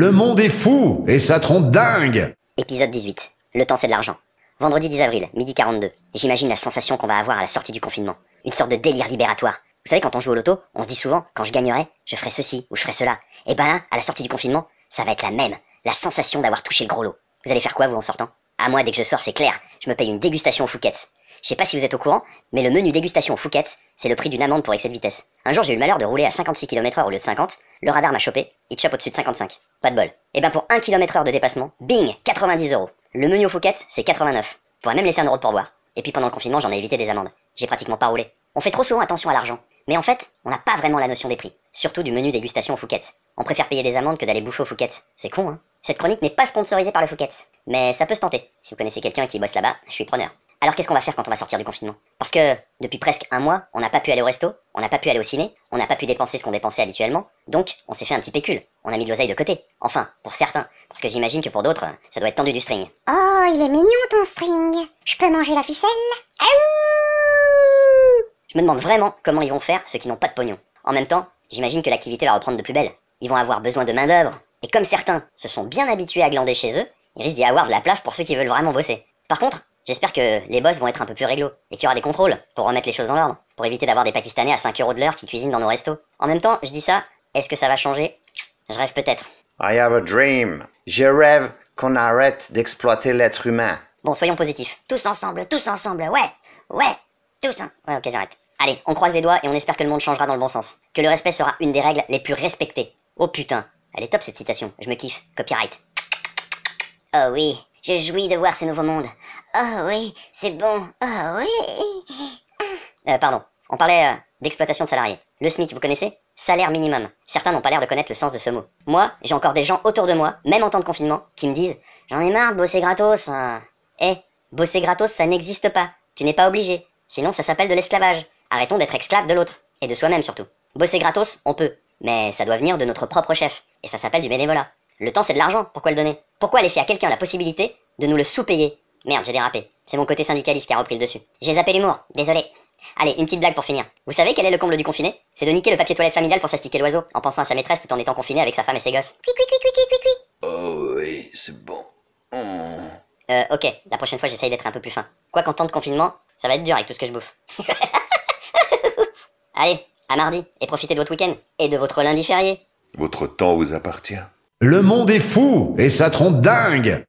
Le monde est fou et ça trompe dingue Épisode 18. Le temps c'est de l'argent. Vendredi 10 avril, midi 42. J'imagine la sensation qu'on va avoir à la sortie du confinement. Une sorte de délire libératoire. Vous savez, quand on joue au loto, on se dit souvent, quand je gagnerai, je ferai ceci ou je ferai cela. Et ben là, à la sortie du confinement, ça va être la même. La sensation d'avoir touché le gros lot. Vous allez faire quoi, vous, en sortant? À moi, dès que je sors, c'est clair. Je me paye une dégustation au Fouquet's. Je sais pas si vous êtes au courant, mais le menu dégustation au Fouquet's, c'est le prix d'une amende pour excès de vitesse. Un jour, j'ai eu le malheur de rouler à 56 km/h au lieu de 50. Le radar m'a chopé. Il chope au-dessus de 55. Pas de bol. Et ben pour 1 km/h de dépassement, bing 90 euros. Le menu au Fouquet's, c'est 89. Pourrais même laisser un euro de pourboire. Et puis pendant le confinement, j'en ai évité des amendes. J'ai pratiquement pas roulé. On fait trop souvent attention à l'argent. Mais en fait, on n'a pas vraiment la notion des prix. Surtout du menu dégustation au Fouquet's. On préfère payer des amendes que d'aller bouffer au Fouquet's. C'est con, hein Cette chronique n'est pas sponsorisée par le Fouquet's. Mais ça peut se tenter. Si vous connaissez quelqu'un qui bosse là-bas, je suis preneur. Alors qu'est-ce qu'on va faire quand on va sortir du confinement? Parce que depuis presque un mois, on n'a pas pu aller au resto, on n'a pas pu aller au ciné, on n'a pas pu dépenser ce qu'on dépensait habituellement, donc on s'est fait un petit pécule. On a mis de l'oseille de côté. Enfin, pour certains, parce que j'imagine que pour d'autres, ça doit être tendu du string. Oh, il est mignon ton string. Je peux manger la ficelle? Je me demande vraiment comment ils vont faire ceux qui n'ont pas de pognon. En même temps, j'imagine que l'activité va reprendre de plus belle. Ils vont avoir besoin de main-d'œuvre. Et comme certains se sont bien habitués à glander chez eux, il risque d'y avoir de la place pour ceux qui veulent vraiment bosser. Par contre, J'espère que les boss vont être un peu plus réglo et qu'il y aura des contrôles pour remettre les choses dans l'ordre, pour éviter d'avoir des Pakistanais à 5 euros de l'heure qui cuisinent dans nos restos. En même temps, je dis ça, est-ce que ça va changer? Je rêve peut-être. I have a dream. Je rêve qu'on arrête d'exploiter l'être humain. Bon, soyons positifs. Tous ensemble, tous ensemble, ouais, ouais, tous en... Ouais, ok, j'arrête. Allez, on croise les doigts et on espère que le monde changera dans le bon sens. Que le respect sera une des règles les plus respectées. Oh putain, elle est top cette citation, je me kiffe. Copyright. Oh oui, je jouis de voir ce nouveau monde. Oh oui, c'est bon. Oh oui. Euh, pardon. On parlait euh, d'exploitation de salariés. Le SMIC, vous connaissez? Salaire minimum. Certains n'ont pas l'air de connaître le sens de ce mot. Moi, j'ai encore des gens autour de moi, même en temps de confinement, qui me disent J'en ai marre de bosser gratos. Eh, bosser gratos, ça n'existe pas. Tu n'es pas obligé. Sinon, ça s'appelle de l'esclavage. Arrêtons d'être esclaves de l'autre. Et de soi-même surtout. Bosser gratos, on peut. Mais ça doit venir de notre propre chef. Et ça s'appelle du bénévolat. Le temps, c'est de l'argent. Pourquoi le donner? Pourquoi laisser à quelqu'un la possibilité de nous le sous-payer? Merde, j'ai dérapé. C'est mon côté syndicaliste qui a repris le dessus. J'ai zappé l'humour. Désolé. Allez, une petite blague pour finir. Vous savez quel est le comble du confiné? C'est de niquer le papier toilette familial pour s'astiquer l'oiseau, en pensant à sa maîtresse tout en étant confiné avec sa femme et ses gosses. Cui, cui, cui, cui, cui, cui. Oh oui, c'est bon. Euh, ok, la prochaine fois j'essaye d'être un peu plus fin. Quoi qu'en temps de confinement, ça va être dur avec tout ce que je bouffe. Allez, à mardi, et profitez de votre week-end, et de votre lundi férié. Votre temps vous appartient. Le monde est fou et ça trompe dingue